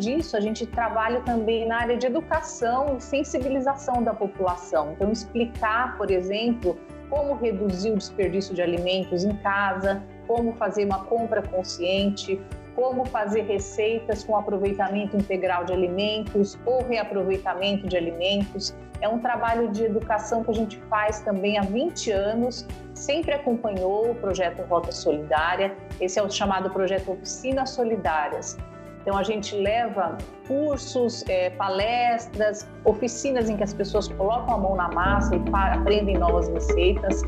disso, a gente trabalha também na área de educação e sensibilização da população. Então, explicar, por exemplo, como reduzir o desperdício de alimentos em casa, como fazer uma compra consciente, como fazer receitas com aproveitamento integral de alimentos ou reaproveitamento de alimentos. É um trabalho de educação que a gente faz também há 20 anos, sempre acompanhou o projeto Rota Solidária. Esse é o chamado projeto Oficinas Solidárias. Então, a gente leva cursos, é, palestras, oficinas em que as pessoas colocam a mão na massa e aprendem novas receitas.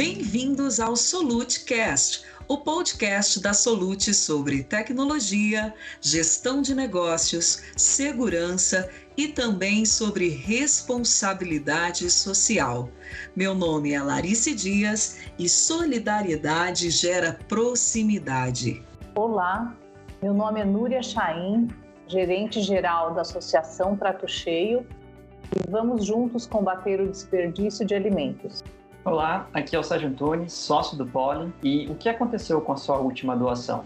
Bem-vindos ao SoluteCast, o podcast da Solute sobre tecnologia, gestão de negócios, segurança e também sobre responsabilidade social. Meu nome é Larice Dias e solidariedade gera proximidade. Olá, meu nome é Núria Chaim, gerente geral da Associação Prato Cheio, e vamos juntos combater o desperdício de alimentos. Olá, aqui é o Sérgio Antunes, sócio do Poli. E o que aconteceu com a sua última doação?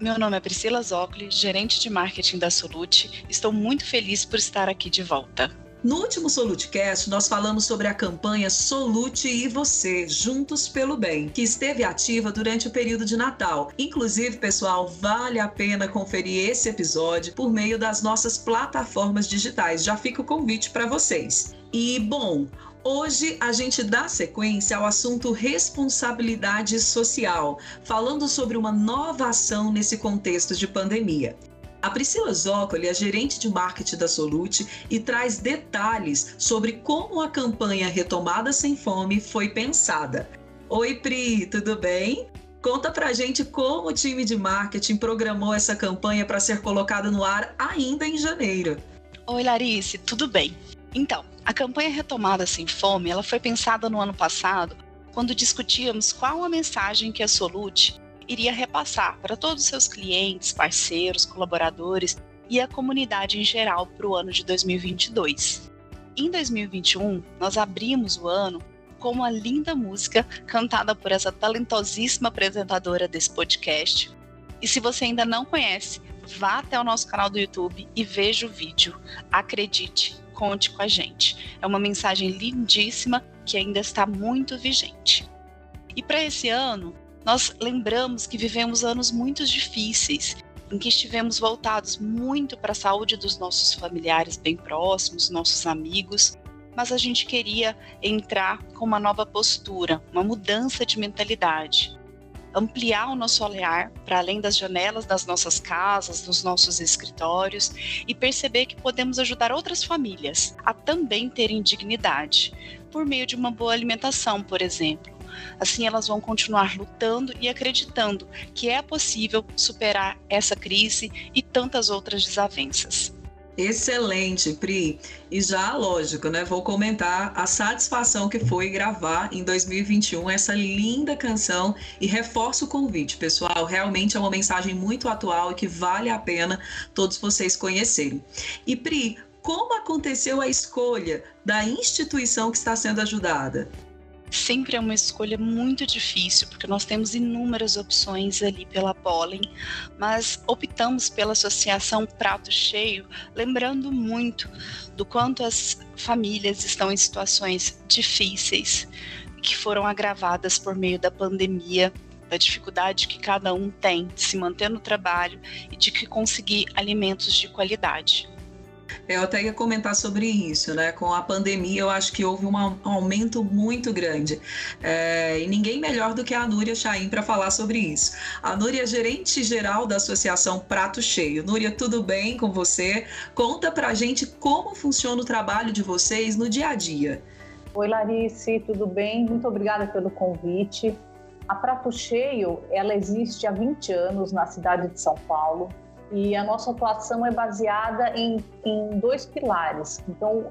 Meu nome é Priscila Zocoli, gerente de marketing da Solute. Estou muito feliz por estar aqui de volta. No último SoluteCast, nós falamos sobre a campanha Solute e Você, Juntos pelo Bem, que esteve ativa durante o período de Natal. Inclusive, pessoal, vale a pena conferir esse episódio por meio das nossas plataformas digitais. Já fica o convite para vocês. E, bom, Hoje a gente dá sequência ao assunto responsabilidade social, falando sobre uma nova ação nesse contexto de pandemia. A Priscila Zócoli é gerente de marketing da Solute e traz detalhes sobre como a campanha Retomada Sem Fome foi pensada. Oi, Pri, tudo bem? Conta pra gente como o time de marketing programou essa campanha para ser colocada no ar ainda em janeiro. Oi, Larice, tudo bem? Então, a campanha Retomada Sem Fome, ela foi pensada no ano passado, quando discutíamos qual a mensagem que a Solute iria repassar para todos os seus clientes, parceiros, colaboradores e a comunidade em geral para o ano de 2022. Em 2021, nós abrimos o ano com uma linda música cantada por essa talentosíssima apresentadora desse podcast. E se você ainda não conhece, vá até o nosso canal do YouTube e veja o vídeo. Acredite, conte com a gente. É uma mensagem lindíssima que ainda está muito vigente. E para esse ano, nós lembramos que vivemos anos muito difíceis, em que estivemos voltados muito para a saúde dos nossos familiares bem próximos, nossos amigos, mas a gente queria entrar com uma nova postura, uma mudança de mentalidade ampliar o nosso olhar para além das janelas das nossas casas, dos nossos escritórios e perceber que podemos ajudar outras famílias a também terem dignidade, por meio de uma boa alimentação, por exemplo. Assim, elas vão continuar lutando e acreditando que é possível superar essa crise e tantas outras desavenças. Excelente, Pri. E já, lógico, né? Vou comentar a satisfação que foi gravar em 2021 essa linda canção e reforço o convite, pessoal. Realmente é uma mensagem muito atual e que vale a pena todos vocês conhecerem. E Pri, como aconteceu a escolha da instituição que está sendo ajudada? Sempre é uma escolha muito difícil, porque nós temos inúmeras opções ali pela Pollen, mas optamos pela Associação Prato Cheio, lembrando muito do quanto as famílias estão em situações difíceis, que foram agravadas por meio da pandemia, da dificuldade que cada um tem de se manter no trabalho e de que conseguir alimentos de qualidade. Eu até ia comentar sobre isso, né? Com a pandemia, eu acho que houve um aumento muito grande. É, e ninguém melhor do que a Núria Chaim para falar sobre isso. A Núria é gerente geral da Associação Prato Cheio. Núria, tudo bem com você? Conta pra gente como funciona o trabalho de vocês no dia a dia. Oi, Larice, tudo bem? Muito obrigada pelo convite. A Prato Cheio, ela existe há 20 anos na cidade de São Paulo e a nossa atuação é baseada em, em dois pilares. Então,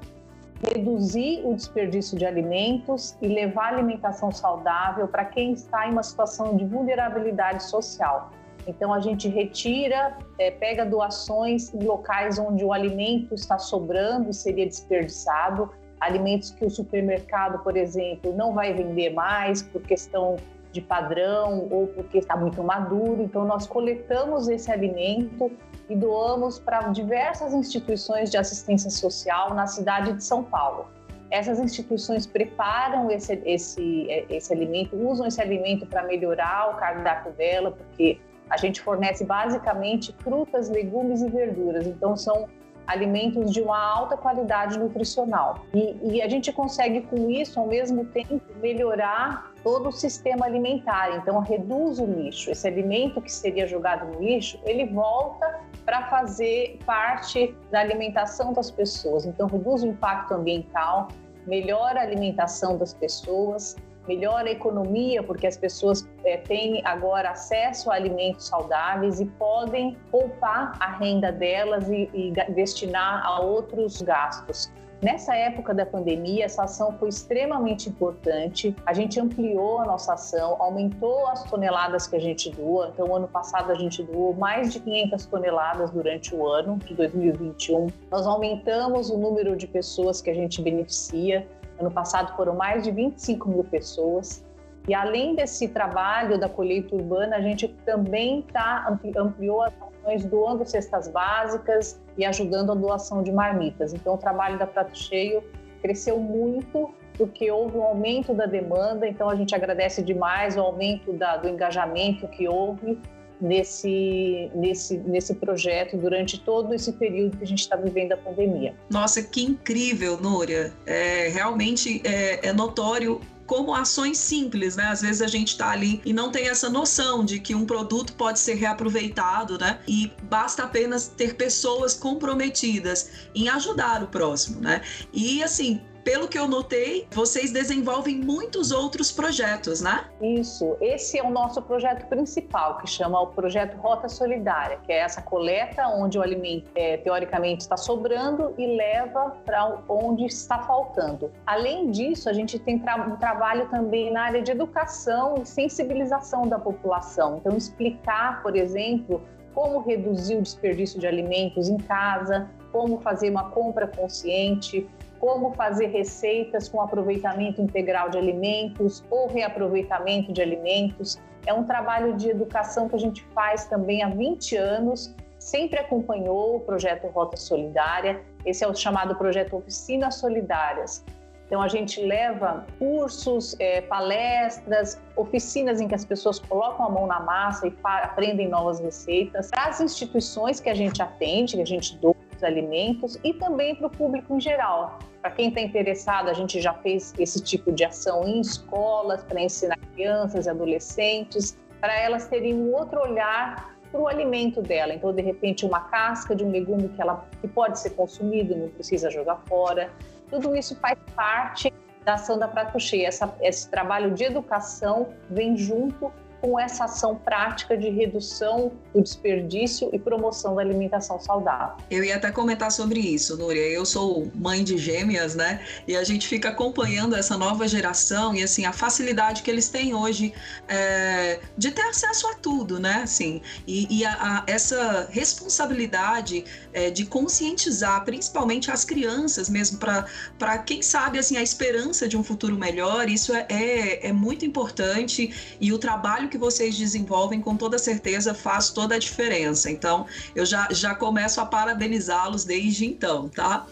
reduzir o desperdício de alimentos e levar alimentação saudável para quem está em uma situação de vulnerabilidade social. Então, a gente retira, é, pega doações em locais onde o alimento está sobrando e seria desperdiçado, alimentos que o supermercado, por exemplo, não vai vender mais por questão de padrão ou porque está muito maduro. Então, nós coletamos esse alimento e doamos para diversas instituições de assistência social na cidade de São Paulo. Essas instituições preparam esse, esse, esse alimento, usam esse alimento para melhorar o cardápio dela, porque a gente fornece basicamente frutas, legumes e verduras. Então, são alimentos de uma alta qualidade nutricional. E, e, a gente consegue, com isso, ao mesmo tempo, melhorar todo o sistema alimentar. Então, reduz o lixo. Esse alimento que seria jogado no lixo, ele volta para fazer parte da alimentação das pessoas. Então, reduz o impacto ambiental, melhora a alimentação das pessoas, melhora a economia, porque as pessoas é, têm agora acesso a alimentos saudáveis e podem poupar a renda delas e, e destinar a outros gastos. Nessa época da pandemia, essa ação foi extremamente importante. A gente ampliou a nossa ação, aumentou as toneladas que a gente doa. Então, ano passado a gente doou mais de 500 toneladas durante o ano de 2021. Nós aumentamos o número de pessoas que a gente beneficia. Ano passado foram mais de 25 mil pessoas. E além desse trabalho da colheita urbana, a gente também tá, ampliou as ações doando cestas básicas e ajudando a doação de marmitas. Então, o trabalho da Prato Cheio cresceu muito porque houve um aumento da demanda. Então, a gente agradece demais o aumento da, do engajamento que houve nesse, nesse, nesse projeto durante todo esse período que a gente está vivendo a pandemia. Nossa, que incrível, Núria! É, realmente é, é notório como ações simples, né? Às vezes a gente está ali e não tem essa noção de que um produto pode ser reaproveitado, né? E basta apenas ter pessoas comprometidas em ajudar o próximo, né? E assim, pelo que eu notei, vocês desenvolvem muitos outros projetos, né? Isso. Esse é o nosso projeto principal, que chama o Projeto Rota Solidária, que é essa coleta onde o alimento, é, teoricamente, está sobrando e leva para onde está faltando. Além disso, a gente tem tra um trabalho também na área de educação e sensibilização da população. Então, explicar, por exemplo, como reduzir o desperdício de alimentos em casa, como fazer uma compra consciente, como fazer receitas com aproveitamento integral de alimentos ou reaproveitamento de alimentos. É um trabalho de educação que a gente faz também há 20 anos, sempre acompanhou o projeto Rota Solidária. Esse é o chamado projeto Oficinas Solidárias. Então, a gente leva cursos, é, palestras, oficinas em que as pessoas colocam a mão na massa e aprendem novas receitas. Para as instituições que a gente atende, que a gente doa os alimentos, e também para o público em geral. Para quem está interessado, a gente já fez esse tipo de ação em escolas para ensinar crianças e adolescentes, para elas terem um outro olhar para o alimento dela. Então, de repente, uma casca de um legume que, ela, que pode ser consumido, não precisa jogar fora. Tudo isso faz parte da ação da Prato Cheia. Essa, esse trabalho de educação vem junto com essa ação prática de redução do desperdício e promoção da alimentação saudável. Eu ia até comentar sobre isso, Núria. Eu sou mãe de gêmeas, né? E a gente fica acompanhando essa nova geração e assim a facilidade que eles têm hoje é, de ter acesso a tudo, né? Assim, e, e a, a, essa responsabilidade é, de conscientizar, principalmente as crianças mesmo, para quem sabe assim a esperança de um futuro melhor. Isso é, é, é muito importante e o trabalho trabalho que vocês desenvolvem, com toda certeza, faz toda a diferença. Então, eu já, já começo a parabenizá-los desde então, tá?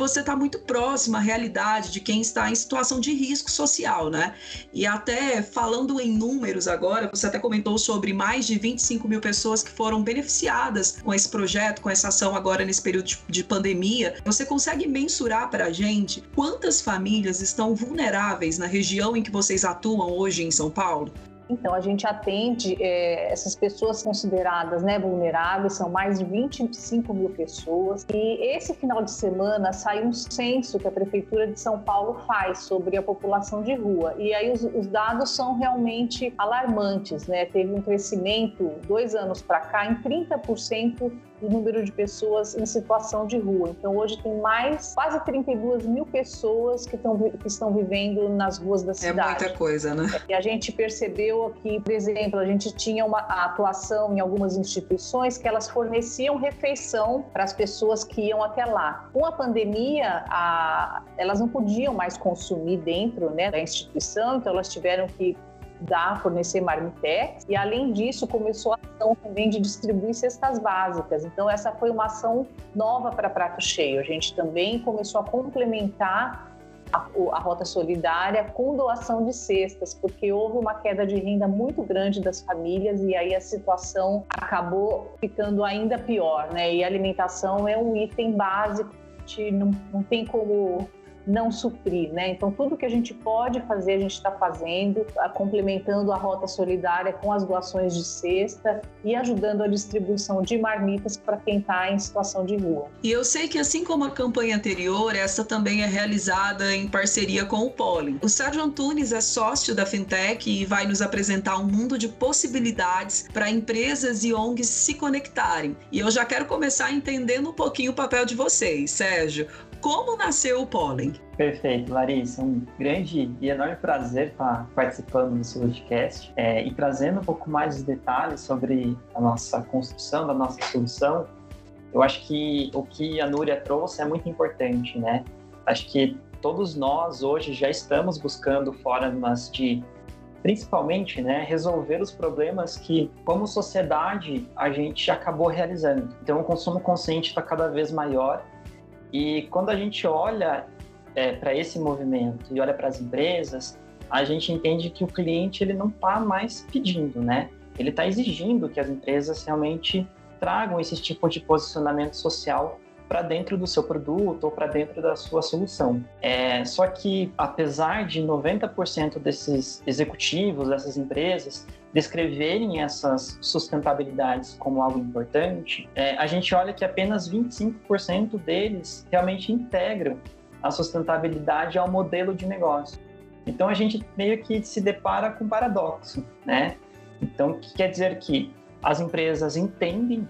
Você está muito próximo à realidade de quem está em situação de risco social, né? E até falando em números agora, você até comentou sobre mais de 25 mil pessoas que foram beneficiadas com esse projeto, com essa ação agora nesse período de pandemia. Você consegue mensurar para a gente quantas famílias estão vulneráveis na região em que vocês atuam hoje em São Paulo? Então, a gente atende é, essas pessoas consideradas né, vulneráveis, são mais de 25 mil pessoas. E esse final de semana saiu um censo que a Prefeitura de São Paulo faz sobre a população de rua. E aí os, os dados são realmente alarmantes. Né? Teve um crescimento, dois anos para cá, em 30% do número de pessoas em situação de rua. Então, hoje tem mais quase 32 mil pessoas que, estão, que estão vivendo nas ruas da cidade. É muita coisa, né? E a gente percebeu que, por exemplo, a gente tinha uma atuação em algumas instituições que elas forneciam refeição para as pessoas que iam até lá. Com a pandemia, a, elas não podiam mais consumir dentro né, da instituição, então elas tiveram que dar, fornecer marmitex. E além disso, começou a ação também de distribuir cestas básicas. Então essa foi uma ação nova para Prato Cheio. A gente também começou a complementar a, a, rota solidária com doação de cestas, porque houve uma queda de renda muito grande das famílias e aí a situação acabou ficando ainda pior, né? E a alimentação é um item básico, não, não tem como não suprir, né? Então tudo que a gente pode fazer a gente está fazendo, complementando a rota solidária com as doações de cesta e ajudando a distribuição de marmitas para quem está em situação de rua. E eu sei que assim como a campanha anterior, essa também é realizada em parceria com o Pollen. O Sérgio Antunes é sócio da Fintech e vai nos apresentar um mundo de possibilidades para empresas e ONGs se conectarem. E eu já quero começar entendendo um pouquinho o papel de vocês, Sérgio como nasceu o pólen. Perfeito, Larissa. Um grande e enorme prazer estar participando do seu podcast é, e trazendo um pouco mais de detalhes sobre a nossa construção, da nossa solução. Eu acho que o que a Núria trouxe é muito importante, né? Acho que todos nós hoje já estamos buscando formas de principalmente, né, resolver os problemas que, como sociedade, a gente acabou realizando. Então, o consumo consciente está cada vez maior e quando a gente olha é, para esse movimento e olha para as empresas, a gente entende que o cliente ele não está mais pedindo, né? Ele está exigindo que as empresas realmente tragam esse tipo de posicionamento social para dentro do seu produto ou para dentro da sua solução. É, só que, apesar de 90% desses executivos, dessas empresas, descreverem essas sustentabilidades como algo importante, é, a gente olha que apenas 25% deles realmente integram a sustentabilidade ao modelo de negócio. Então a gente meio que se depara com um paradoxo, né? Então, o que quer dizer que as empresas entendem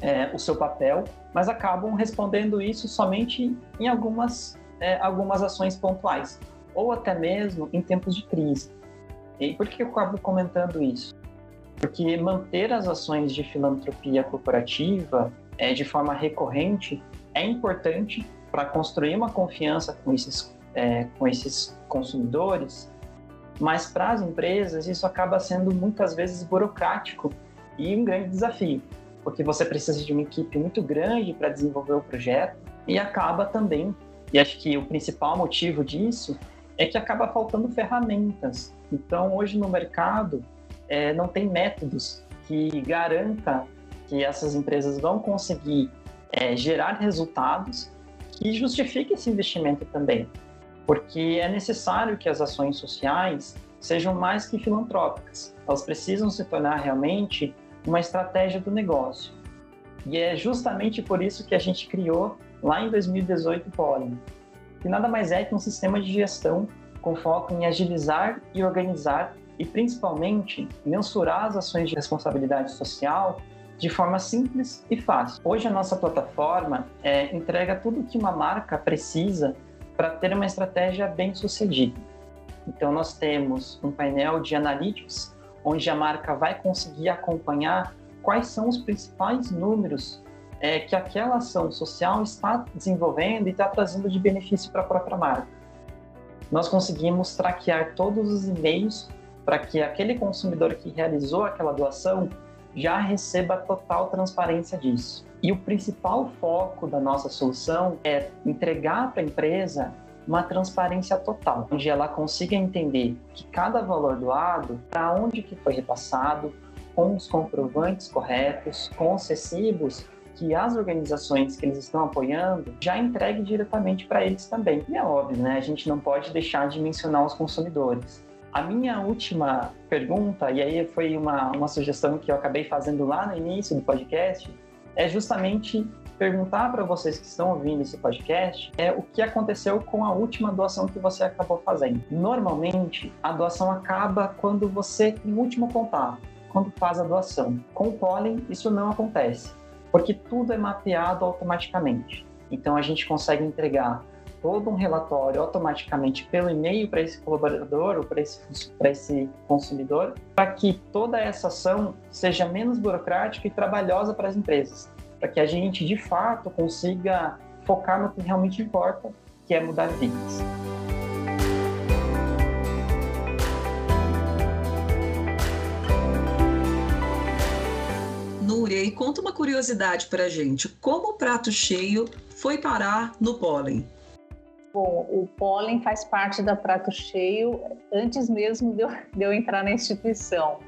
é, o seu papel, mas acabam respondendo isso somente em algumas, é, algumas ações pontuais, ou até mesmo em tempos de crise. E por que eu acabo comentando isso? Porque manter as ações de filantropia corporativa é, de forma recorrente é importante para construir uma confiança com esses, é, com esses consumidores, mas para as empresas isso acaba sendo muitas vezes burocrático e um grande desafio, porque você precisa de uma equipe muito grande para desenvolver o projeto e acaba também, e acho que o principal motivo disso é que acaba faltando ferramentas. Então, hoje no mercado, é, não tem métodos que garanta que essas empresas vão conseguir é, gerar resultados que justifiquem esse investimento também. Porque é necessário que as ações sociais sejam mais que filantrópicas. Elas precisam se tornar realmente uma estratégia do negócio. E é justamente por isso que a gente criou lá em 2018 o Pollen, que nada mais é que um sistema de gestão com foco em agilizar e organizar e principalmente mensurar as ações de responsabilidade social de forma simples e fácil. Hoje a nossa plataforma é, entrega tudo o que uma marca precisa para ter uma estratégia bem sucedida. Então nós temos um painel de analytics onde a marca vai conseguir acompanhar quais são os principais números é, que aquela ação social está desenvolvendo e está trazendo de benefício para a própria marca. Nós conseguimos traquear todos os e-mails para que aquele consumidor que realizou aquela doação já receba total transparência disso. E o principal foco da nossa solução é entregar para a empresa uma transparência total, onde ela consiga entender que cada valor doado, para onde que foi repassado, com os comprovantes corretos, com os recibos que as organizações que eles estão apoiando já entreguem diretamente para eles também. E é óbvio, né? A gente não pode deixar de mencionar os consumidores. A minha última pergunta, e aí foi uma, uma sugestão que eu acabei fazendo lá no início do podcast, é justamente perguntar para vocês que estão ouvindo esse podcast é o que aconteceu com a última doação que você acabou fazendo. Normalmente, a doação acaba quando você tem último contato, quando faz a doação. Com o pólen, isso não acontece. Porque tudo é mapeado automaticamente. Então a gente consegue entregar todo um relatório automaticamente pelo e-mail para esse colaborador ou para esse, esse consumidor, para que toda essa ação seja menos burocrática e trabalhosa para as empresas, para que a gente de fato consiga focar no que realmente importa, que é mudar vidas. Núria, e conta uma curiosidade para a gente. Como o prato cheio foi parar no pólen? Bom, o pólen faz parte da Prato Cheio antes mesmo de eu, de eu entrar na instituição.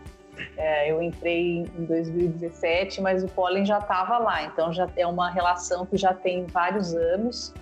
É, eu entrei em 2017, mas o pólen já estava lá, então já é uma relação que já tem vários anos.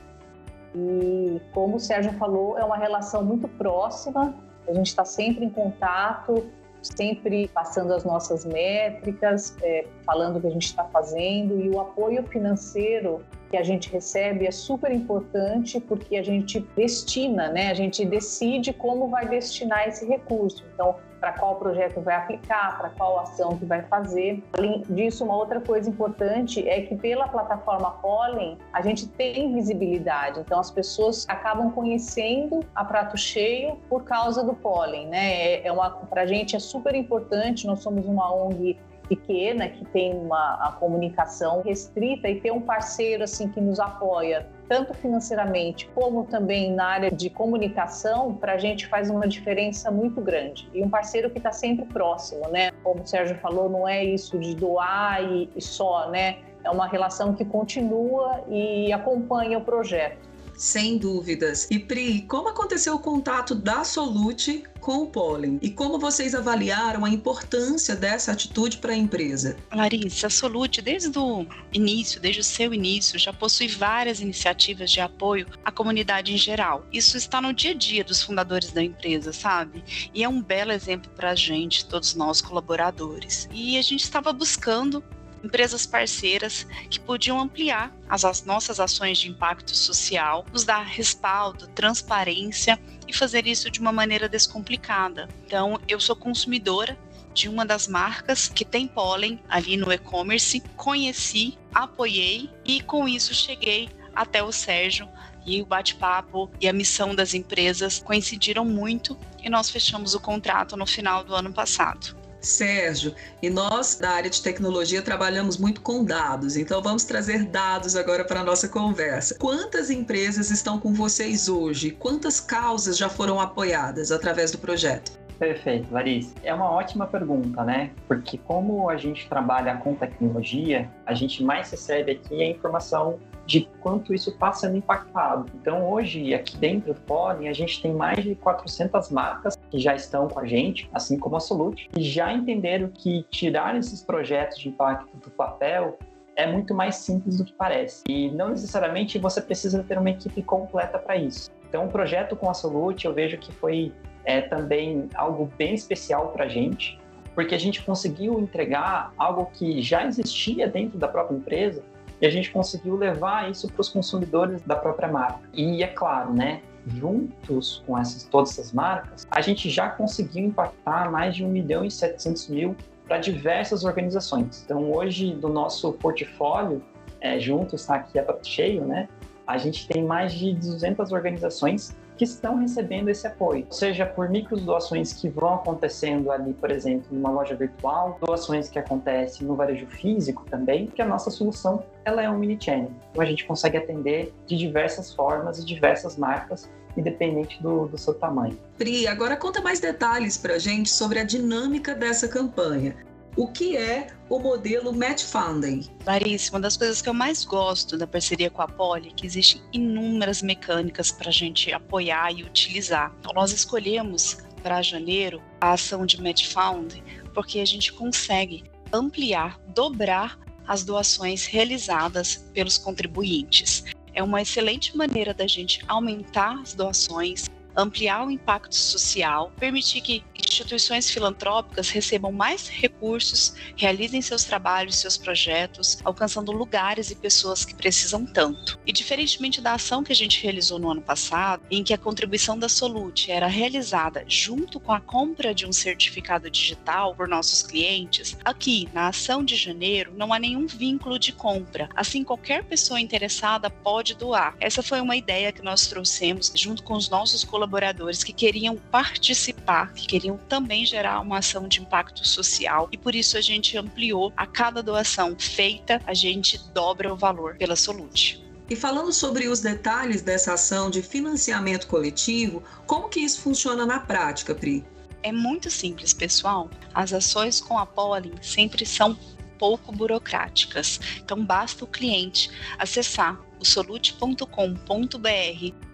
E como o Sérgio falou, é uma relação muito próxima, a gente está sempre em contato, sempre passando as nossas métricas, é, falando o que a gente está fazendo e o apoio financeiro que a gente recebe é super importante porque a gente destina, né? A gente decide como vai destinar esse recurso. Então, para qual projeto vai aplicar, para qual ação que vai fazer. Além disso, uma outra coisa importante é que pela plataforma Pollen, a gente tem visibilidade. Então, as pessoas acabam conhecendo a Prato Cheio por causa do Pollen, né? É, é uma, para a gente é super importante, nós somos uma ONG pequena, que tem uma comunicação restrita e ter um parceiro assim que nos apoia tanto financeiramente como também na área de comunicação, para a gente faz uma diferença muito grande. E um parceiro que está sempre próximo, né? Como o Sérgio falou, não é isso de doar e, e só, né? É uma relação que continua e acompanha o projeto. Sem dúvidas. E Pri, como aconteceu o contato da Solute com o pólen? E como vocês avaliaram a importância dessa atitude para a empresa? Larissa, a Solute, desde o início, desde o seu início, já possui várias iniciativas de apoio à comunidade em geral. Isso está no dia a dia dos fundadores da empresa, sabe? E é um belo exemplo para a gente, todos nós colaboradores. E a gente estava buscando empresas parceiras que podiam ampliar as, as nossas ações de impacto social, nos dar respaldo, transparência e fazer isso de uma maneira descomplicada. Então, eu sou consumidora de uma das marcas que tem pólen ali no e-commerce, conheci, apoiei e com isso cheguei até o Sérgio e o bate-papo e a missão das empresas coincidiram muito e nós fechamos o contrato no final do ano passado. Sérgio, e nós da área de tecnologia trabalhamos muito com dados, então vamos trazer dados agora para a nossa conversa. Quantas empresas estão com vocês hoje? Quantas causas já foram apoiadas através do projeto? Perfeito, Larissa. É uma ótima pergunta, né? Porque como a gente trabalha com tecnologia, a gente mais recebe aqui a informação de quanto isso está sendo impactado. Então, hoje, aqui dentro do Pollen, a gente tem mais de 400 marcas que já estão com a gente, assim como a Solute, e já entenderam que tirar esses projetos de impacto do papel é muito mais simples do que parece. E não necessariamente você precisa ter uma equipe completa para isso. Então, o projeto com a Solute, eu vejo que foi é, também algo bem especial para a gente, porque a gente conseguiu entregar algo que já existia dentro da própria empresa, e a gente conseguiu levar isso para os consumidores da própria marca. E é claro, né? Juntos com essas, todas essas marcas, a gente já conseguiu impactar mais de 1 milhão e 700 mil para diversas organizações. Então, hoje, do nosso portfólio, é, junto está aqui a cheio, né? A gente tem mais de 200 organizações que estão recebendo esse apoio, seja por micro doações que vão acontecendo ali, por exemplo, numa loja virtual, doações que acontecem no varejo físico também, que a nossa solução ela é um mini channel. Então a gente consegue atender de diversas formas e diversas marcas independente do, do, seu tamanho. Pri, agora conta mais detalhes para a gente sobre a dinâmica dessa campanha. O que é o modelo Match Funding? Larissa, uma das coisas que eu mais gosto da parceria com a Poli é que existem inúmeras mecânicas para a gente apoiar e utilizar. Então, nós escolhemos para janeiro a ação de Match Funding porque a gente consegue ampliar, dobrar as doações realizadas pelos contribuintes. É uma excelente maneira da gente aumentar as doações, ampliar o impacto social, permitir que instituições filantrópicas recebam mais recursos, realizem seus trabalhos, seus projetos, alcançando lugares e pessoas que precisam tanto. E diferentemente da ação que a gente realizou no ano passado, em que a contribuição da Solute era realizada junto com a compra de um certificado digital por nossos clientes, aqui na ação de janeiro não há nenhum vínculo de compra. Assim, qualquer pessoa interessada pode doar. Essa foi uma ideia que nós trouxemos junto com os nossos colaboradores que queriam participar, que queriam também gerar uma ação de impacto social e por isso a gente ampliou a cada doação feita, a gente dobra o valor pela Solute. E falando sobre os detalhes dessa ação de financiamento coletivo, como que isso funciona na prática, Pri? É muito simples, pessoal. As ações com a Pollen sempre são pouco burocráticas. Então basta o cliente acessar o solute.com.br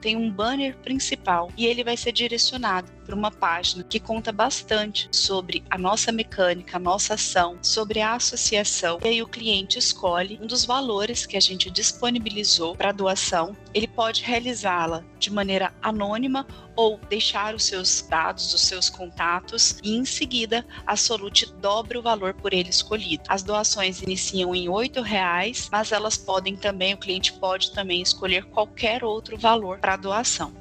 tem um banner principal e ele vai ser direcionado para uma página que conta bastante sobre a nossa mecânica, a nossa ação, sobre a associação. E aí o cliente escolhe um dos valores que a gente disponibilizou para doação. Ele pode realizá-la de maneira anônima ou deixar os seus dados, os seus contatos e em seguida a Solute dobra o valor por ele escolhido. As doações iniciam em R$ reais, mas elas podem também, o cliente pode também escolher qualquer outro valor para doação.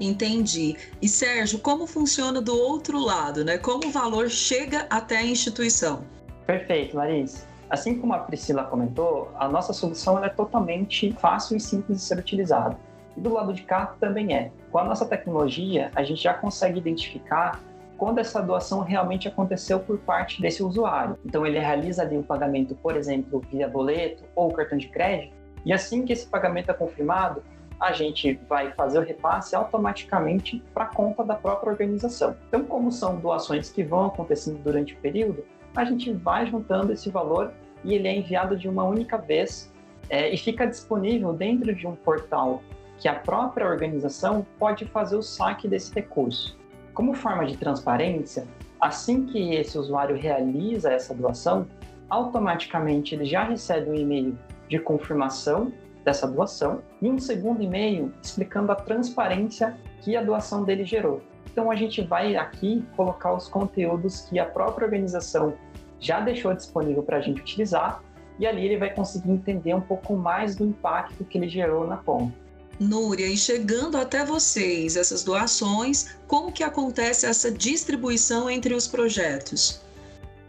Entendi. E Sérgio, como funciona do outro lado, né? Como o valor chega até a instituição? Perfeito, Larissa. Assim como a Priscila comentou, a nossa solução é totalmente fácil e simples de ser utilizada. E do lado de cá também é. Com a nossa tecnologia, a gente já consegue identificar quando essa doação realmente aconteceu por parte desse usuário. Então ele realiza ali o pagamento, por exemplo, via boleto ou cartão de crédito, e assim que esse pagamento é confirmado, a gente vai fazer o repasse automaticamente para a conta da própria organização. Então, como são doações que vão acontecendo durante o período, a gente vai juntando esse valor e ele é enviado de uma única vez é, e fica disponível dentro de um portal que a própria organização pode fazer o saque desse recurso. Como forma de transparência, assim que esse usuário realiza essa doação, automaticamente ele já recebe um e-mail de confirmação dessa doação e um segundo e-mail explicando a transparência que a doação dele gerou. Então a gente vai aqui colocar os conteúdos que a própria organização já deixou disponível para a gente utilizar e ali ele vai conseguir entender um pouco mais do impacto que ele gerou na ponta. Núria, e chegando até vocês essas doações, como que acontece essa distribuição entre os projetos?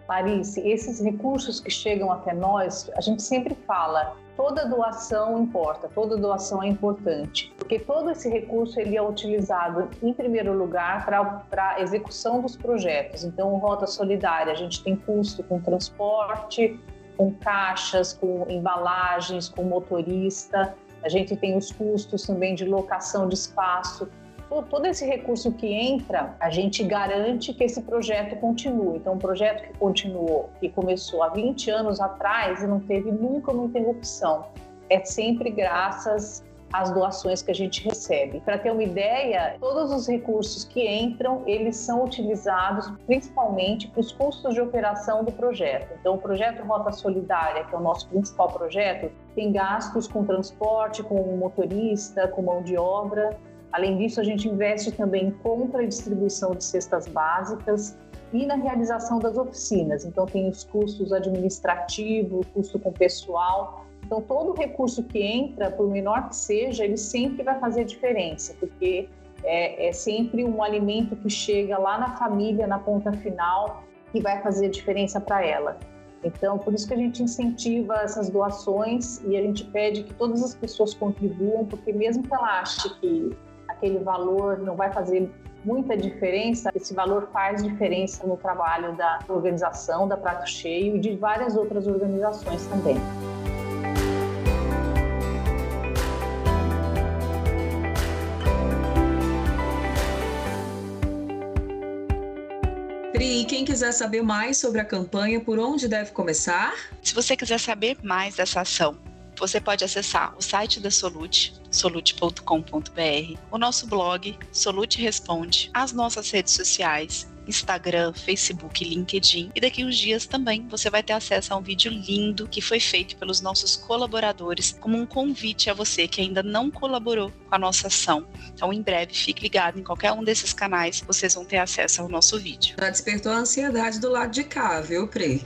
Clarice, esses recursos que chegam até nós, a gente sempre fala, toda doação importa, toda doação é importante, porque todo esse recurso ele é utilizado em primeiro lugar para a execução dos projetos. Então, Rota Solidária, a gente tem custo com transporte, com caixas, com embalagens, com motorista, a gente tem os custos também de locação de espaço todo esse recurso que entra, a gente garante que esse projeto continue. Então, um projeto que continuou, que começou há 20 anos atrás e não teve nunca uma interrupção, é sempre graças às doações que a gente recebe. Para ter uma ideia, todos os recursos que entram, eles são utilizados principalmente para os custos de operação do projeto. Então, o projeto Rota Solidária, que é o nosso principal projeto, tem gastos com transporte, com motorista, com mão de obra, Além disso, a gente investe também em compra e distribuição de cestas básicas e na realização das oficinas. Então, tem os custos administrativos, custo com pessoal. Então, todo recurso que entra, por menor que seja, ele sempre vai fazer diferença, porque é, é sempre um alimento que chega lá na família, na ponta final, e vai fazer diferença para ela. Então, por isso que a gente incentiva essas doações e a gente pede que todas as pessoas contribuam, porque mesmo que ela ache que aquele valor não vai fazer muita diferença, esse valor faz diferença no trabalho da organização, da Prato Cheio e de várias outras organizações também. Pri, quem quiser saber mais sobre a campanha, por onde deve começar? Se você quiser saber mais dessa ação, você pode acessar o site da Solute, solute.com.br, o nosso blog, Solute Responde, as nossas redes sociais, Instagram, Facebook, LinkedIn. E daqui uns dias também você vai ter acesso a um vídeo lindo que foi feito pelos nossos colaboradores como um convite a você que ainda não colaborou com a nossa ação. Então, em breve, fique ligado em qualquer um desses canais, vocês vão ter acesso ao nosso vídeo. Já despertou a ansiedade do lado de cá, viu, Pri?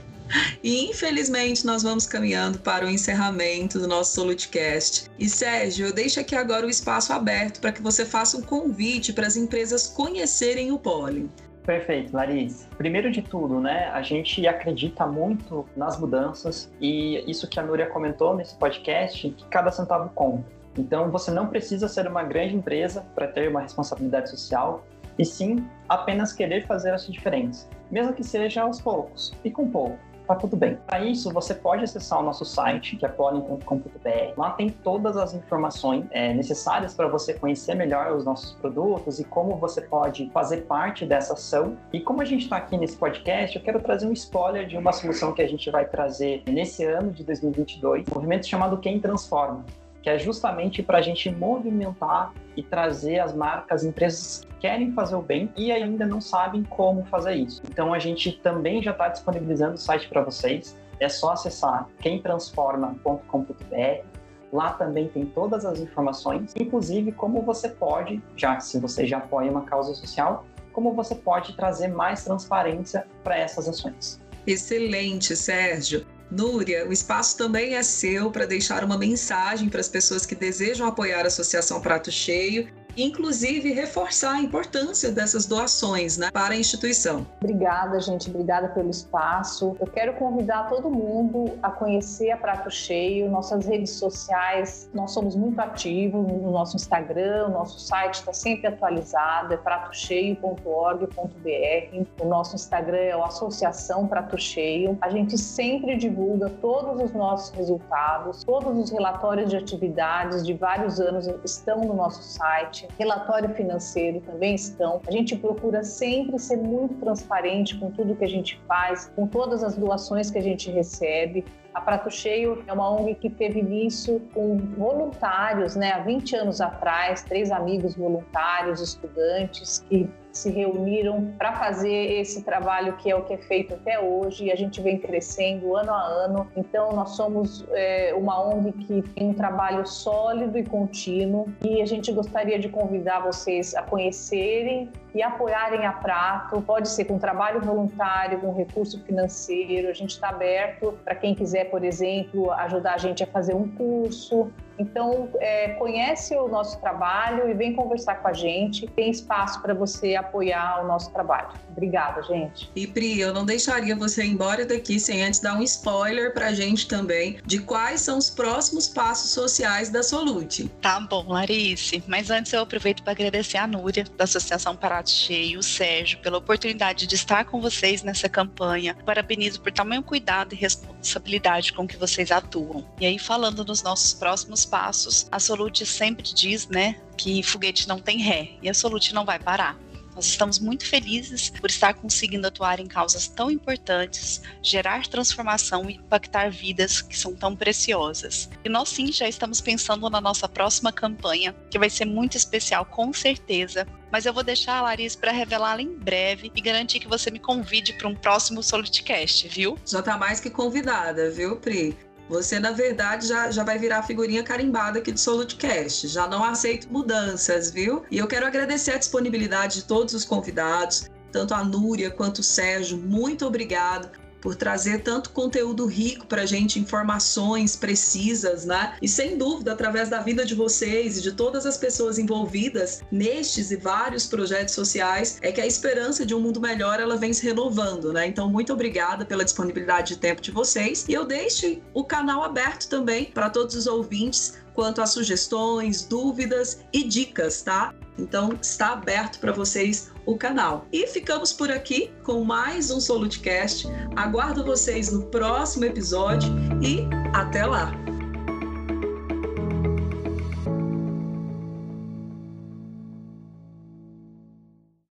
E infelizmente nós vamos caminhando para o encerramento do nosso Solutcast. E Sérgio, eu deixo aqui agora o espaço aberto para que você faça um convite para as empresas conhecerem o Poli. Perfeito, Larissa. Primeiro de tudo, né, a gente acredita muito nas mudanças e isso que a Núria comentou nesse podcast, que cada centavo conta. Então, você não precisa ser uma grande empresa para ter uma responsabilidade social, e sim apenas querer fazer essa diferença, mesmo que seja aos poucos e com pouco tá tudo bem. Para isso, você pode acessar o nosso site, que é pollen.com.br. Lá tem todas as informações é, necessárias para você conhecer melhor os nossos produtos e como você pode fazer parte dessa ação. E como a gente está aqui nesse podcast, eu quero trazer um spoiler de uma solução que a gente vai trazer nesse ano de 2022, um movimento chamado Quem Transforma que é justamente para a gente movimentar e trazer as marcas, empresas que querem fazer o bem e ainda não sabem como fazer isso. Então a gente também já está disponibilizando o site para vocês. É só acessar quemtransforma.com.br. Lá também tem todas as informações, inclusive como você pode, já se você já apoia uma causa social, como você pode trazer mais transparência para essas ações. Excelente, Sérgio. Núria, o espaço também é seu para deixar uma mensagem para as pessoas que desejam apoiar a Associação Prato Cheio inclusive reforçar a importância dessas doações né, para a instituição. Obrigada, gente, obrigada pelo espaço. Eu quero convidar todo mundo a conhecer a Prato Cheio, nossas redes sociais, nós somos muito ativos no nosso Instagram, nosso site está sempre atualizado, é pratocheio.org.br. O nosso Instagram é o Associação Prato Cheio. A gente sempre divulga todos os nossos resultados, todos os relatórios de atividades de vários anos estão no nosso site relatório financeiro também estão. A gente procura sempre ser muito transparente com tudo que a gente faz, com todas as doações que a gente recebe. A Prato Cheio é uma ONG que teve início com voluntários, né? Há 20 anos atrás, três amigos voluntários, estudantes, que se reuniram para fazer esse trabalho que é o que é feito até hoje e a gente vem crescendo ano a ano. Então, nós somos é, uma ONG que tem um trabalho sólido e contínuo e a gente gostaria de convidar vocês a conhecerem e apoiarem a Prato. Pode ser com trabalho voluntário, com recurso financeiro. A gente está aberto para quem quiser, por exemplo, ajudar a gente a fazer um curso, então, é, conhece o nosso trabalho e vem conversar com a gente. Tem espaço para você apoiar o nosso trabalho. Obrigada, gente. E Pri, eu não deixaria você ir embora daqui sem antes dar um spoiler para a gente também de quais são os próximos passos sociais da Solute. Tá bom, Larice. Mas antes eu aproveito para agradecer a Núria, da Associação Parato Cheio, o Sérgio, pela oportunidade de estar com vocês nessa campanha. Parabenizo por tamanho cuidado e responsabilidade com que vocês atuam. E aí, falando nos nossos próximos passos, a Solute sempre diz, né, que foguete não tem ré e a Solute não vai parar. Nós estamos muito felizes por estar conseguindo atuar em causas tão importantes, gerar transformação e impactar vidas que são tão preciosas. E nós sim já estamos pensando na nossa próxima campanha, que vai ser muito especial com certeza. Mas eu vou deixar a Larissa para revelá-la em breve e garantir que você me convide para um próximo Solidcast, viu? Já está mais que convidada, viu, Pri? Você, na verdade, já, já vai virar figurinha carimbada aqui do Solutcast. Já não aceito mudanças, viu? E eu quero agradecer a disponibilidade de todos os convidados, tanto a Núria quanto o Sérgio. Muito obrigado por trazer tanto conteúdo rico para a gente, informações precisas, né? E sem dúvida, através da vida de vocês e de todas as pessoas envolvidas nestes e vários projetos sociais, é que a esperança de um mundo melhor ela vem se renovando, né? Então, muito obrigada pela disponibilidade de tempo de vocês e eu deixo o canal aberto também para todos os ouvintes quanto a sugestões, dúvidas e dicas, tá? Então está aberto para vocês o canal. E ficamos por aqui com mais um Solutcast. Aguardo vocês no próximo episódio e até lá!